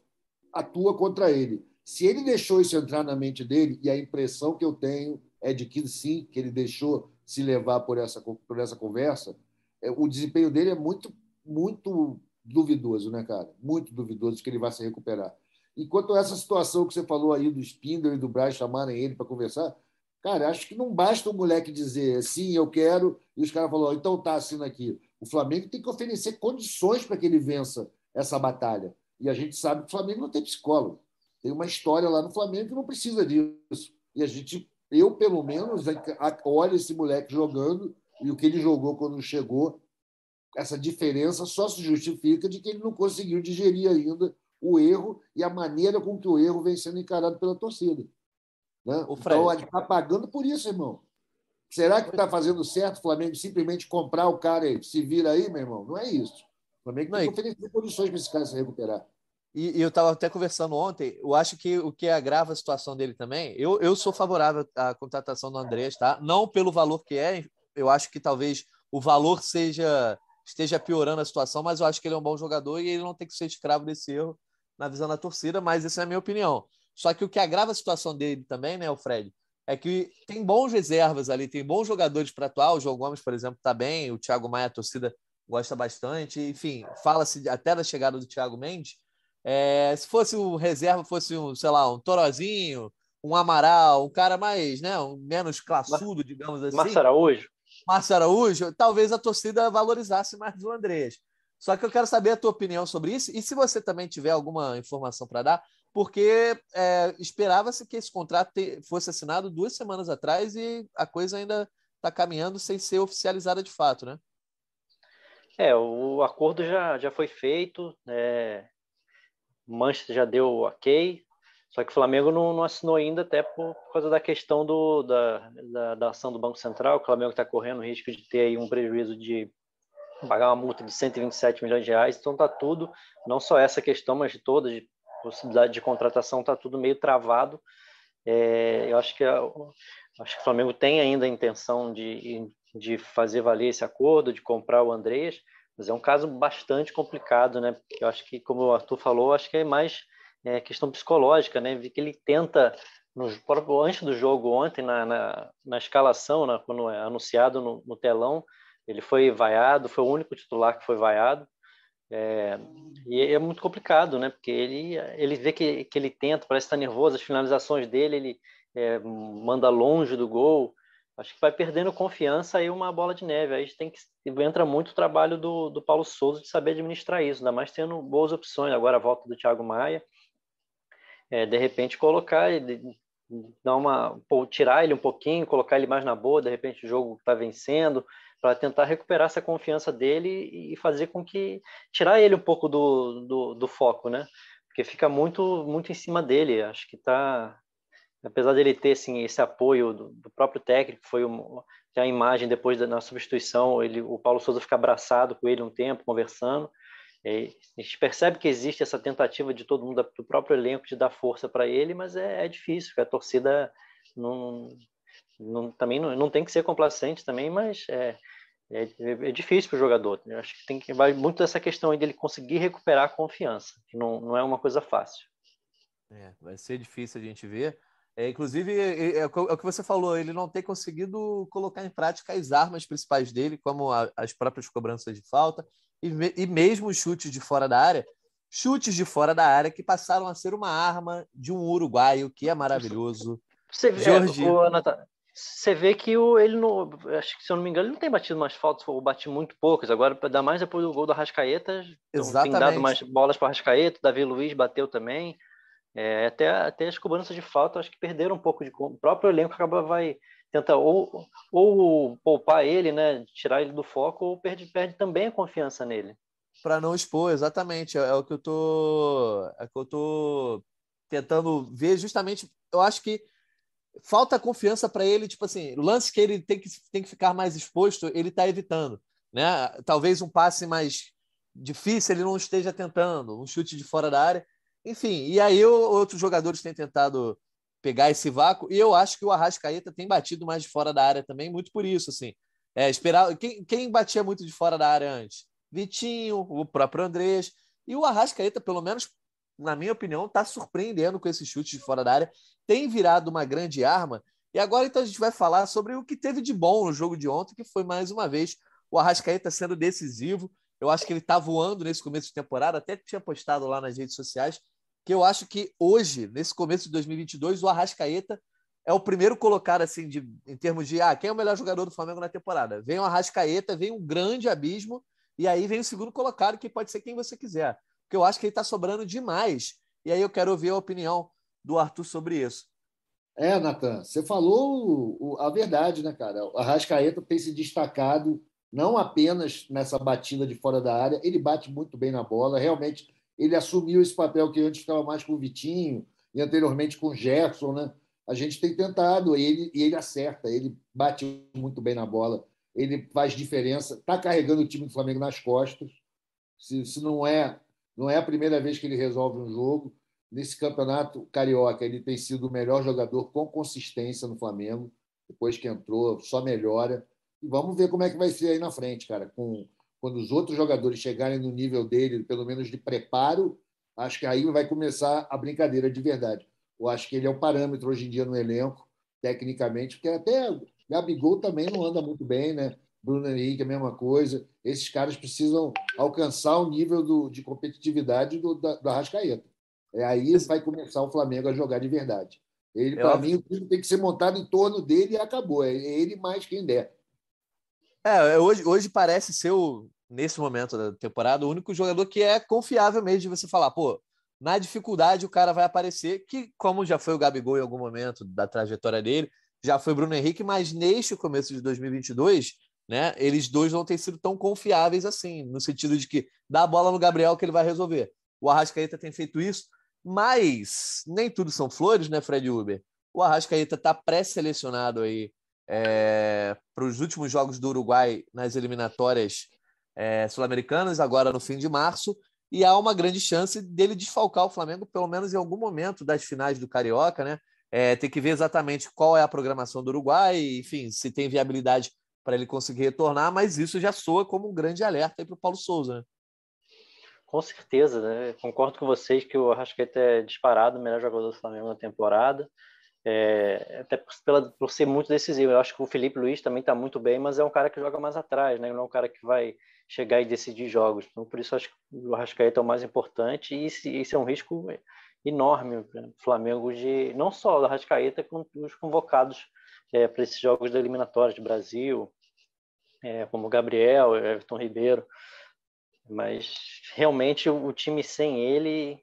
atua contra ele. Se ele deixou isso entrar na mente dele, e a impressão que eu tenho é de que sim, que ele deixou se levar por essa, por essa conversa, é, o desempenho dele é muito, muito duvidoso, né, cara? Muito duvidoso que ele vai se recuperar. Enquanto essa situação que você falou aí do Spindle e do Braz chamarem ele para conversar, cara, acho que não basta o moleque dizer sim, eu quero, e os caras falaram, então tá, assina aqui. O Flamengo tem que oferecer condições para que ele vença essa batalha. E a gente sabe que o Flamengo não tem psicólogo. Tem uma história lá no Flamengo que não precisa disso. E a gente, eu pelo menos, olho esse moleque jogando e o que ele jogou quando chegou, essa diferença só se justifica de que ele não conseguiu digerir ainda o erro e a maneira com que o erro vem sendo encarado pela torcida. Né? Então, ele está pagando por isso, irmão. Será que está fazendo certo o Flamengo simplesmente comprar o cara e se vira aí, meu irmão? Não é isso. O Flamengo tem que oferecer condições para esse cara se recuperar. E, e eu estava até conversando ontem, eu acho que o que agrava a situação dele também, eu, eu sou favorável à contratação do Andrés, tá? Não pelo valor que é, eu acho que talvez o valor seja esteja piorando a situação, mas eu acho que ele é um bom jogador e ele não tem que ser escravo desse erro na visão da torcida, mas essa é a minha opinião. Só que o que agrava a situação dele também, né, o Fred, é que tem bons reservas ali, tem bons jogadores para atuar. O João Gomes, por exemplo, está bem, o Thiago Maia, a torcida gosta bastante. Enfim, fala-se até da chegada do Thiago Mendes, é, se fosse o reserva, fosse um, sei lá, um Torozinho, um Amaral, um cara mais, né, um menos classudo, digamos assim. Márcio Araújo. Márcio Araújo, talvez a torcida valorizasse mais o Andrés. Só que eu quero saber a tua opinião sobre isso e se você também tiver alguma informação para dar, porque é, esperava-se que esse contrato fosse assinado duas semanas atrás e a coisa ainda está caminhando sem ser oficializada de fato, né? É, o acordo já, já foi feito, é, Manchester já deu ok, só que o Flamengo não, não assinou ainda, até por, por, causa da questão do, da, da, da, ação do Banco Central. O Flamengo está correndo o risco de ter um prejuízo de pagar uma multa de 127 milhões de reais. Então está tudo, não só essa questão, mas de toda de possibilidade de contratação, está tudo meio travado. É, eu acho que acho que o Flamengo tem ainda a intenção de, de fazer valer esse acordo, de comprar o Andreas, mas é um caso bastante complicado, né? Eu acho que, como o Arthur falou, acho que é mais é, questão psicológica, né? Vi que ele tenta, no, antes do jogo ontem, na, na, na escalação, na, quando é anunciado no, no, telão, ele foi vaiado, foi o único titular que foi vaiado. É, e é muito complicado, né? Porque ele, ele vê que, que ele tenta, parece estar nervoso, as finalizações dele, ele é, manda longe do gol, acho que vai perdendo confiança aí uma bola de neve. Aí tem que entra muito o trabalho do, do Paulo Souza de saber administrar isso, ainda mais tendo boas opções. Agora a volta do Thiago Maia, é, de repente colocar dar uma tirar ele um pouquinho, colocar ele mais na boa, de repente o jogo está vencendo, para tentar recuperar essa confiança dele e fazer com que tirar ele um pouco do, do, do foco, né? Porque fica muito muito em cima dele. Acho que está apesar dele ter assim, esse apoio do, do próprio técnico, foi a imagem depois da na substituição, ele, o Paulo Souza fica abraçado com ele um tempo, conversando. a gente percebe que existe essa tentativa de todo mundo, do próprio elenco, de dar força para ele, mas é, é difícil, a torcida não, não, também não, não tem que ser complacente também, mas é, é, é difícil para o jogador. Acho que tem que vai muito dessa questão aí dele conseguir recuperar a confiança, que não, não é uma coisa fácil. É, vai ser difícil a gente ver. É, inclusive, é, é, é, o que você falou, ele não tem conseguido colocar em prática as armas principais dele, como a, as próprias cobranças de falta e, me, e mesmo os chutes de fora da área. Chutes de fora da área que passaram a ser uma arma de um uruguaio que é maravilhoso. Você vê, Jorge... o, você vê que o, ele não. Acho que, se eu não me engano, ele não tem batido mais faltas, ou bati muito poucas. Agora, dar mais depois do gol do Arrascaeta, Exatamente. tem dado mais bolas para o Arrascaeta, Davi Luiz bateu também. É, até, até as cobranças de falta, acho que perderam um pouco de. O próprio elenco acaba vai tentar ou, ou poupar ele, né, tirar ele do foco, ou perde, perde também a confiança nele. Para não expor, exatamente. É, é, o que eu tô, é o que eu tô tentando ver justamente. Eu acho que falta confiança para ele, tipo assim, lance que ele tem que, tem que ficar mais exposto, ele está evitando, né? Talvez um passe mais difícil ele não esteja tentando, um chute de fora da área, enfim. E aí outros jogadores têm tentado pegar esse vácuo e eu acho que o Arrascaeta tem batido mais de fora da área também, muito por isso, assim. É, esperar quem, quem batia muito de fora da área antes? Vitinho, o próprio Andrés e o Arrascaeta, pelo menos na minha opinião, está surpreendendo com esse chute de fora da área, tem virado uma grande arma. E agora então a gente vai falar sobre o que teve de bom no jogo de ontem, que foi mais uma vez o Arrascaeta sendo decisivo. Eu acho que ele está voando nesse começo de temporada, até tinha postado lá nas redes sociais, que eu acho que hoje, nesse começo de 2022, o Arrascaeta é o primeiro colocado assim de, em termos de ah, quem é o melhor jogador do Flamengo na temporada. Vem o Arrascaeta, vem um grande abismo e aí vem o segundo colocado que pode ser quem você quiser porque eu acho que ele está sobrando demais. E aí eu quero ouvir a opinião do Arthur sobre isso. É, Natan, você falou a verdade, né, cara? O Arrascaeta tem se destacado não apenas nessa batida de fora da área, ele bate muito bem na bola, realmente ele assumiu esse papel que antes ficava mais com o Vitinho e anteriormente com o Gerson, né? A gente tem tentado, e ele, e ele acerta, ele bate muito bem na bola, ele faz diferença, está carregando o time do Flamengo nas costas. Se, se não é não é a primeira vez que ele resolve um jogo. Nesse campeonato carioca, ele tem sido o melhor jogador com consistência no Flamengo. Depois que entrou, só melhora. E vamos ver como é que vai ser aí na frente, cara. Com, quando os outros jogadores chegarem no nível dele, pelo menos de preparo, acho que aí vai começar a brincadeira de verdade. Eu acho que ele é o parâmetro hoje em dia no elenco, tecnicamente, porque até Gabigol também não anda muito bem, né? Bruno Henrique, a mesma coisa. Esses caras precisam alcançar o nível do, de competitividade do, da, do Arrascaeta. É aí vai começar o Flamengo a jogar de verdade. Ele, para mim, o time tem que ser montado em torno dele e acabou. É ele mais quem der. É, hoje, hoje parece ser, o, nesse momento da temporada, o único jogador que é confiável mesmo de você falar, pô, na dificuldade o cara vai aparecer, que como já foi o Gabigol em algum momento da trajetória dele, já foi Bruno Henrique, mas neste começo de 2022 né? Eles dois não têm sido tão confiáveis assim, no sentido de que dá a bola no Gabriel que ele vai resolver. O Arrascaeta tem feito isso, mas nem tudo são flores, né, Fred Uber? O Arrascaeta está pré-selecionado aí é, para os últimos jogos do Uruguai nas eliminatórias é, sul-americanas, agora no fim de março, e há uma grande chance dele desfalcar o Flamengo, pelo menos em algum momento das finais do Carioca, né? É, tem que ver exatamente qual é a programação do Uruguai, enfim, se tem viabilidade para ele conseguir retornar, mas isso já soa como um grande alerta para o Paulo Souza. Né? Com certeza, né? concordo com vocês que o Arrascaeta é disparado o melhor jogador do Flamengo na temporada, é, até por, pela, por ser muito decisivo. Eu acho que o Felipe Luiz também está muito bem, mas é um cara que joga mais atrás, né? não é um cara que vai chegar e decidir jogos. Então, por isso, acho que o Arrascaeta é o mais importante e isso é um risco enorme para o Flamengo, de não só o Arrascaeta, como os convocados é, para esses jogos da eliminatória de Brasil, é, como Gabriel, Everton Ribeiro. Mas realmente o time sem ele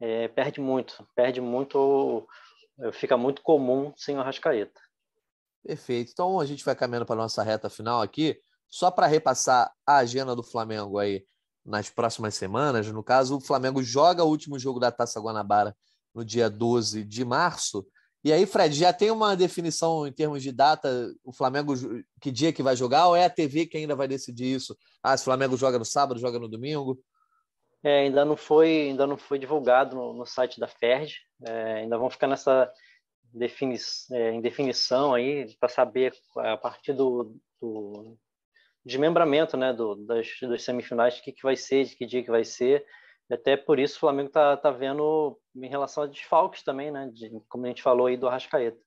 é, perde muito, perde muito, fica muito comum sem o Arrascaeta. Perfeito. Então a gente vai caminhando para a nossa reta final aqui, só para repassar a agenda do Flamengo aí nas próximas semanas. No caso, o Flamengo joga o último jogo da Taça Guanabara no dia 12 de março E aí, Fred, já tem uma definição em termos de data, o Flamengo, que dia que vai jogar, ou é a TV que ainda vai decidir isso? Ah, se o Flamengo joga no sábado, joga no domingo? É, ainda não foi, ainda não foi divulgado no, no site da Ferg. É, ainda vão ficar nessa defini é, em definição aí para saber a partir do, do desmembramento, né, do, das, das semifinais, o que, que vai ser, de que dia que vai ser. Até por isso o Flamengo está tá vendo em relação a desfalques também, né? De, como a gente falou aí do Arrascaeta.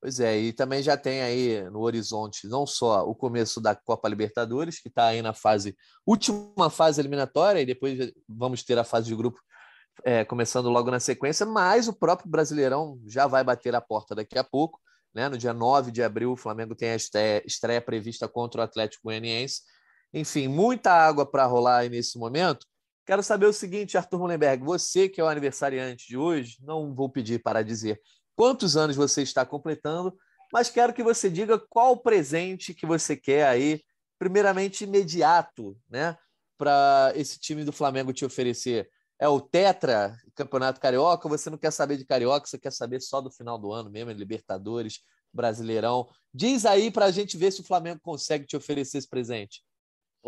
Pois é, e também já tem aí no horizonte não só o começo da Copa Libertadores, que está aí na fase, última fase eliminatória, e depois vamos ter a fase de grupo é, começando logo na sequência, mas o próprio Brasileirão já vai bater a porta daqui a pouco. Né? No dia 9 de abril, o Flamengo tem a estreia, estreia prevista contra o Atlético Goianiense. Enfim, muita água para rolar aí nesse momento. Quero saber o seguinte, Arthur Mullenberg, você que é o aniversariante de hoje, não vou pedir para dizer quantos anos você está completando, mas quero que você diga qual presente que você quer aí, primeiramente imediato, né, para esse time do Flamengo te oferecer. É o Tetra, Campeonato Carioca, você não quer saber de Carioca, você quer saber só do final do ano mesmo, Libertadores, Brasileirão. Diz aí para a gente ver se o Flamengo consegue te oferecer esse presente.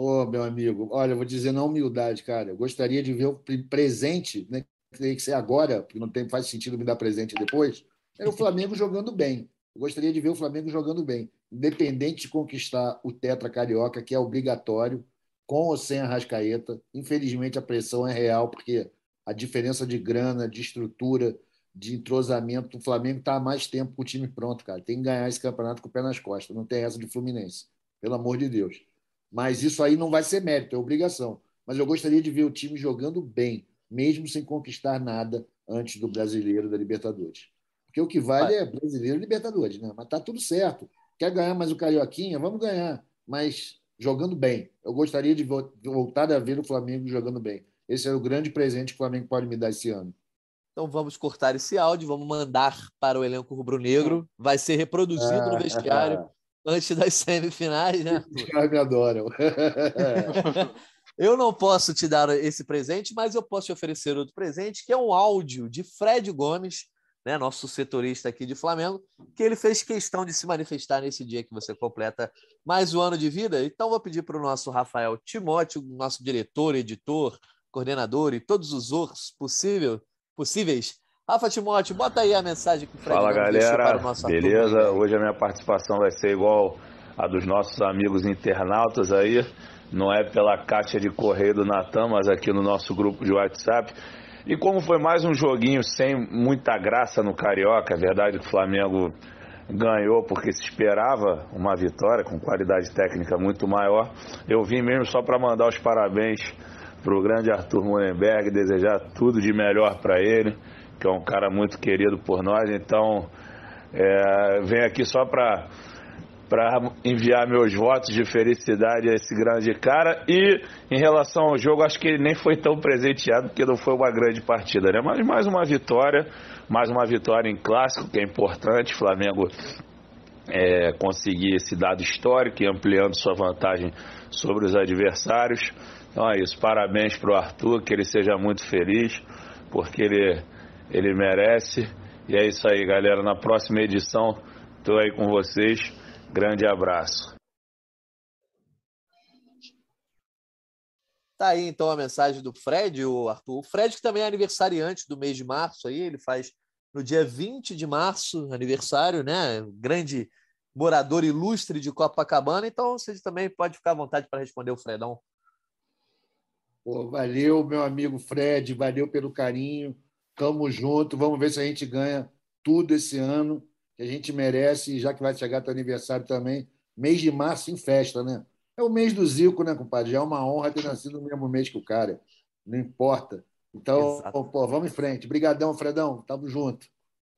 Ô, oh, meu amigo, olha, eu vou dizer na humildade, cara. Eu gostaria de ver o presente, né? Tem que ser agora, porque não tem, faz sentido me dar presente depois. É o Flamengo jogando bem. Eu gostaria de ver o Flamengo jogando bem, independente de conquistar o Tetra Carioca, que é obrigatório, com ou sem a Rascaeta. Infelizmente, a pressão é real, porque a diferença de grana, de estrutura, de entrosamento, o Flamengo está há mais tempo com o time pronto, cara. Tem que ganhar esse campeonato com o pé nas costas. Não tem essa de Fluminense. Pelo amor de Deus. Mas isso aí não vai ser mérito, é obrigação. Mas eu gostaria de ver o time jogando bem, mesmo sem conquistar nada antes do brasileiro da Libertadores. Porque o que vale é brasileiro e Libertadores, né? Mas tá tudo certo. Quer ganhar mais o Carioquinha? Vamos ganhar. Mas jogando bem. Eu gostaria de voltar a ver o Flamengo jogando bem. Esse é o grande presente que o Flamengo pode me dar esse ano. Então vamos cortar esse áudio, vamos mandar para o elenco rubro-negro. Vai ser reproduzido no ah, vestiário antes das semifinais, né? Os caras me adoram. eu não posso te dar esse presente, mas eu posso te oferecer outro presente, que é um áudio de Fred Gomes, né, nosso setorista aqui de Flamengo, que ele fez questão de se manifestar nesse dia que você completa mais um ano de vida. Então, vou pedir para o nosso Rafael Timóteo, nosso diretor, editor, coordenador e todos os outros possível, possíveis, Rafa Timóteo, bota aí a mensagem que o Fred Fala galera, beleza? Hoje a minha participação vai ser igual a dos nossos amigos internautas aí. Não é pela caixa de correio do Natan, mas aqui no nosso grupo de WhatsApp. E como foi mais um joguinho sem muita graça no Carioca, é verdade que o Flamengo ganhou porque se esperava uma vitória com qualidade técnica muito maior. Eu vim mesmo só para mandar os parabéns para o grande Arthur Mullenberg, desejar tudo de melhor para ele que é um cara muito querido por nós. Então, é, venho aqui só para para enviar meus votos de felicidade a esse grande cara. E em relação ao jogo, acho que ele nem foi tão presenteado, porque não foi uma grande partida, né? Mas mais uma vitória, mais uma vitória em clássico, que é importante. Flamengo é, conseguir esse dado histórico e ampliando sua vantagem sobre os adversários. Então é isso, parabéns para o Arthur, que ele seja muito feliz, porque ele ele merece. E é isso aí, galera. Na próxima edição, estou aí com vocês. Grande abraço. Tá aí então a mensagem do Fred, o Arthur. O Fred que também é aniversariante do mês de março aí, ele faz no dia 20 de março, aniversário, né? Grande morador ilustre de Copacabana, então você também pode ficar à vontade para responder o Fredão. Pô, valeu, meu amigo Fred, valeu pelo carinho. Tamo junto, vamos ver se a gente ganha tudo esse ano, que a gente merece, já que vai chegar teu aniversário também. Mês de março em festa, né? É o mês do Zico, né, compadre? É uma honra ter nascido no mesmo mês que o cara. Não importa. Então, pô, vamos em frente. Obrigadão, Fredão. Tamo junto.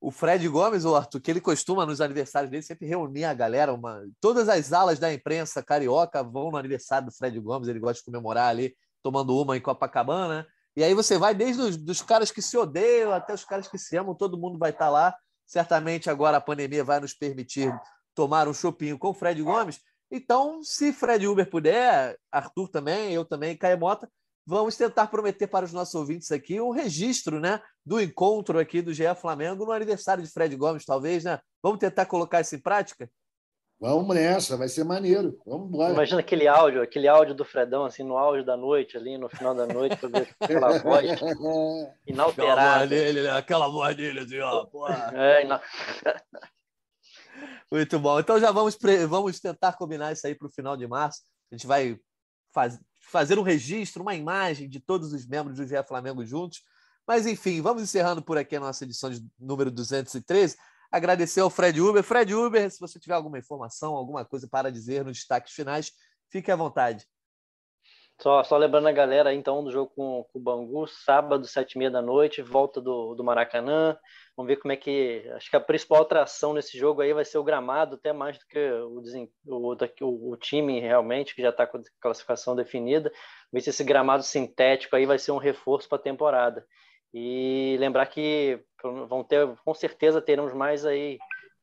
O Fred Gomes, o Arthur, que ele costuma nos aniversários dele sempre reunir a galera. Uma... Todas as alas da imprensa carioca vão no aniversário do Fred Gomes. Ele gosta de comemorar ali, tomando uma em Copacabana. E aí você vai desde os dos caras que se odeiam até os caras que se amam, todo mundo vai estar tá lá. Certamente agora a pandemia vai nos permitir tomar um chopinho com o Fred Gomes. Então, se Fred Uber puder, Arthur também, eu também, Caio Mota, vamos tentar prometer para os nossos ouvintes aqui um registro, né, do encontro aqui do GE Flamengo no aniversário de Fred Gomes, talvez, né? Vamos tentar colocar isso em prática? Vamos nessa, vai ser maneiro. Vamos embora. Imagina aquele áudio, aquele áudio do Fredão, assim, no auge da noite, ali, no final da noite, para ver aquela voz inalterada. Aquela voz dele, né? Aquela voz dele, assim, ó. É, ina... Muito bom. Então já vamos, vamos tentar combinar isso aí para o final de março. A gente vai faz... fazer um registro, uma imagem de todos os membros do GE Flamengo juntos. Mas, enfim, vamos encerrando por aqui a nossa edição de número 213. Agradecer ao Fred Uber. Fred Uber, se você tiver alguma informação, alguma coisa para dizer nos destaques finais, fique à vontade. Só, só lembrando a galera, então, do jogo com, com o Bangu, sábado, sete e meia da noite, volta do, do Maracanã. Vamos ver como é que. Acho que a principal atração nesse jogo aí vai ser o gramado, até mais do que o, o, o, time realmente, que já está com a classificação definida. Ver se esse gramado sintético aí vai ser um reforço para a temporada. E lembrar que vão ter, com certeza teremos mais aí.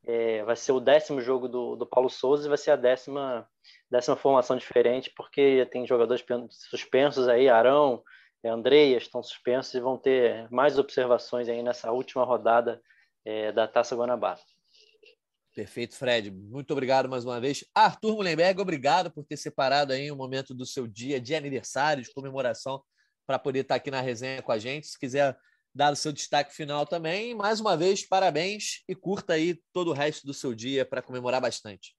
É, vai ser o décimo jogo do, do Paulo Souza e vai ser a décima, décima formação diferente, porque tem jogadores suspensos aí, Arão, Andreas estão suspensos e vão ter mais observações aí nessa última rodada é, da Taça Guanabara. Perfeito, Fred. Muito obrigado mais uma vez. Arthur Mullenberg, obrigado por ter separado aí um momento do seu dia de aniversário, de comemoração para poder estar tá aqui na resenha com a gente. Se quiser dar o seu destaque final também, mais uma vez, parabéns e curta aí todo o resto do seu dia para comemorar bastante.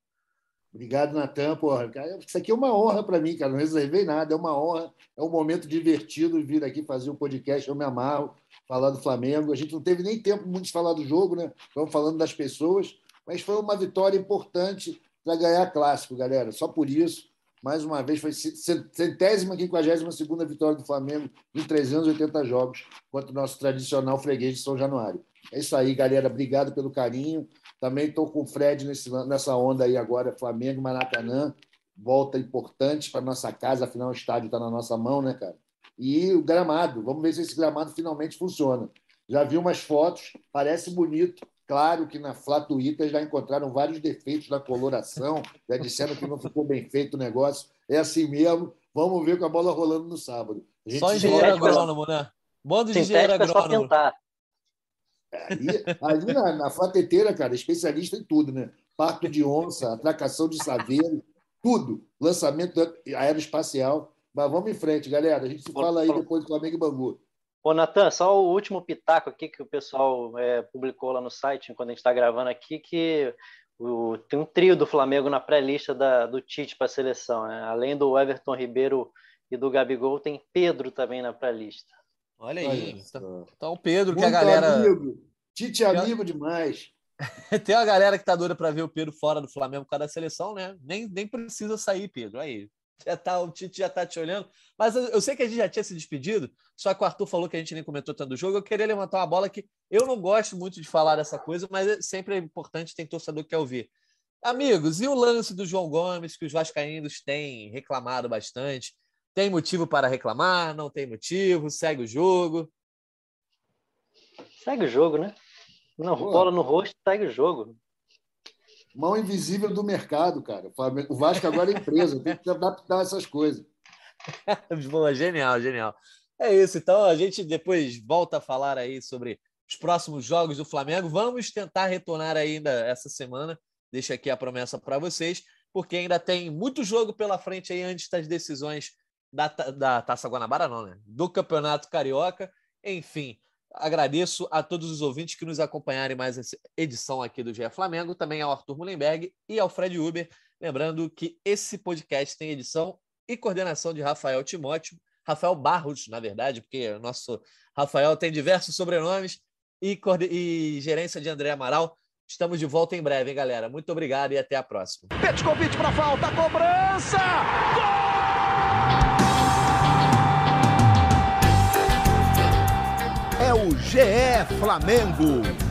Obrigado, Natan. Porra, isso aqui é uma honra para mim, cara. Não reservei nada, é uma honra, é um momento divertido vir aqui fazer um podcast. Eu me amarro, falar do Flamengo. A gente não teve nem tempo muito de falar do jogo, né? Estamos falando das pessoas, mas foi uma vitória importante para ganhar clássico, galera. Só por isso mais uma vez, foi centésima, quinquagésima segunda vitória do Flamengo em 380 jogos contra o nosso tradicional freguês de São Januário. É isso aí, galera. Obrigado pelo carinho. Também estou com o Fred nesse, nessa onda aí agora, Flamengo, Maracanã. Volta importante para nossa casa, afinal o estádio está na nossa mão, né, cara? E o gramado. Vamos ver se esse gramado finalmente funciona. Já vi umas fotos, parece bonito, Claro que na Flá Twitter já encontraram vários defeitos na coloração, já disseram que não ficou bem feito o negócio. É assim mesmo. Vamos ver com a bola rolando no sábado. Só engenheiro agrônomo, né? Bando de engenheiro agrônomo. Ali, ali na, na Flateteira, cara, especialista em tudo, né? Parto de onça, atracação de saveiro, tudo. Lançamento aeroespacial. Mas vamos em frente, galera. A gente se fala aí depois do Flamengo e Bangu. Ô, Natan, só o último pitaco aqui que o pessoal é, publicou lá no site, enquanto a gente está gravando aqui, que o, tem um trio do Flamengo na pré-lista do Tite para a seleção. Né? Além do Everton Ribeiro e do Gabigol, tem Pedro também na pré-lista. Olha aí. Então, então, Pedro, Muito que a galera. Amigo. Tite é amigo demais. tem uma galera que tá doida para ver o Pedro fora do Flamengo por causa da seleção, né? Nem, nem precisa sair, Pedro. Aí, já tá, o Tite já tá te olhando. Mas eu, eu, sei que a gente já tinha se despedido, só que o Arthur falou que a gente nem comentou tanto do jogo. Eu queria levantar uma bola que eu não gosto muito de falar dessa coisa, mas é sempre é importante, tem torcedor que quer ouvir. Amigos, e o lance do João Gomes, que os vascaínos têm reclamado bastante? Tem motivo para reclamar? Não tem motivo? Segue o jogo? Segue o jogo, né? Não, bola no rosto, segue o jogo mão invisível do mercado, cara. O Vasco agora é empresa, tem que adaptar essas coisas. Boa, genial, genial. É isso, então a gente depois volta a falar aí sobre os próximos jogos do Flamengo. Vamos tentar retornar ainda essa semana. Deixa aqui a promessa para vocês, porque ainda tem muito jogo pela frente aí antes das decisões da, da Taça Guanabara, não, né? Do Campeonato Carioca. Enfim, Agradeço a todos os ouvintes que nos acompanharem mais essa edição aqui do GE Flamengo, também ao Arthur Mullenberg e ao Fred Uber. Lembrando que esse podcast tem edição e coordenação de Rafael Timóteo, Rafael Barros, na verdade, porque o nosso Rafael tem diversos sobrenomes, e, e gerência de André Amaral. Estamos de volta em breve, hein, galera? Muito obrigado e até a próxima. convite para falta, cobrança! Gol! GE Flamengo.